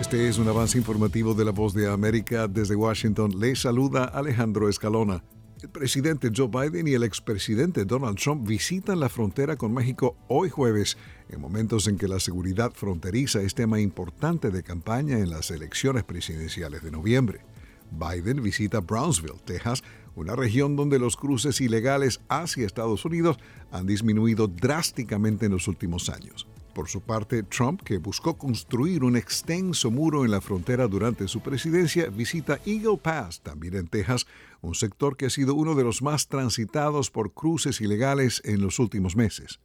Este es un avance informativo de la Voz de América. Desde Washington le saluda Alejandro Escalona. El presidente Joe Biden y el expresidente Donald Trump visitan la frontera con México hoy jueves, en momentos en que la seguridad fronteriza es tema importante de campaña en las elecciones presidenciales de noviembre. Biden visita Brownsville, Texas, una región donde los cruces ilegales hacia Estados Unidos han disminuido drásticamente en los últimos años. Por su parte, Trump, que buscó construir un extenso muro en la frontera durante su presidencia, visita Eagle Pass, también en Texas, un sector que ha sido uno de los más transitados por cruces ilegales en los últimos meses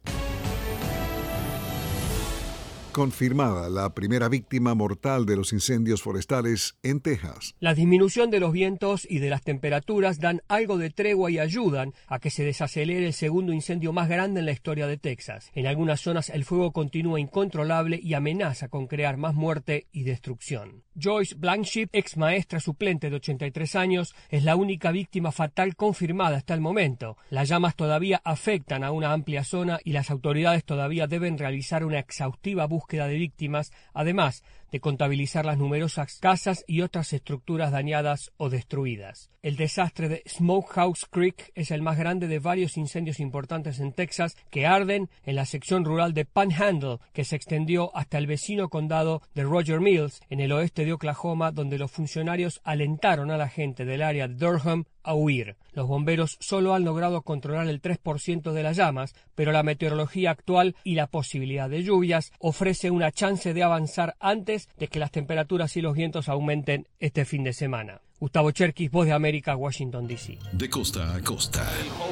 confirmada la primera víctima mortal de los incendios forestales en Texas. La disminución de los vientos y de las temperaturas dan algo de tregua y ayudan a que se desacelere el segundo incendio más grande en la historia de Texas. En algunas zonas el fuego continúa incontrolable y amenaza con crear más muerte y destrucción. Joyce Blankenship, ex maestra suplente de 83 años, es la única víctima fatal confirmada hasta el momento. Las llamas todavía afectan a una amplia zona y las autoridades todavía deben realizar una exhaustiva búsqueda búsqueda de víctimas, además de contabilizar las numerosas casas y otras estructuras dañadas o destruidas. El desastre de Smokehouse Creek es el más grande de varios incendios importantes en Texas que arden en la sección rural de Panhandle, que se extendió hasta el vecino condado de Roger Mills, en el oeste de Oklahoma, donde los funcionarios alentaron a la gente del área de Durham a huir. Los bomberos solo han logrado controlar el 3% de las llamas, pero la meteorología actual y la posibilidad de lluvias ofrece una chance de avanzar antes de que las temperaturas y los vientos aumenten este fin de semana. Gustavo Cherkis, Voz de América, Washington, D.C. De costa a costa.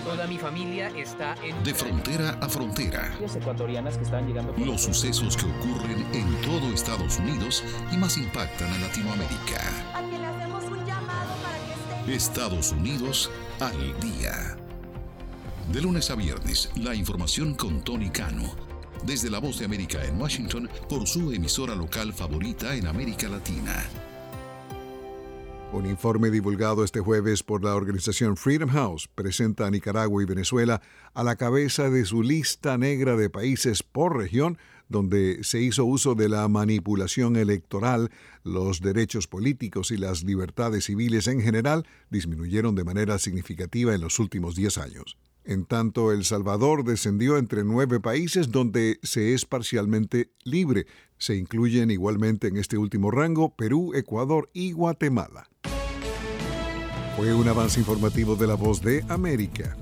Toda mi familia está en... De frontera a frontera. ecuatorianas que están llegando... Los sucesos que ocurren en todo Estados Unidos y más impactan a Latinoamérica. Estados Unidos al día. De lunes a viernes, la información con Tony Cano. Desde la Voz de América en Washington por su emisora local favorita en América Latina. Un informe divulgado este jueves por la organización Freedom House presenta a Nicaragua y Venezuela a la cabeza de su lista negra de países por región donde se hizo uso de la manipulación electoral, los derechos políticos y las libertades civiles en general disminuyeron de manera significativa en los últimos 10 años. En tanto, El Salvador descendió entre nueve países donde se es parcialmente libre. Se incluyen igualmente en este último rango Perú, Ecuador y Guatemala. Fue un avance informativo de la voz de América.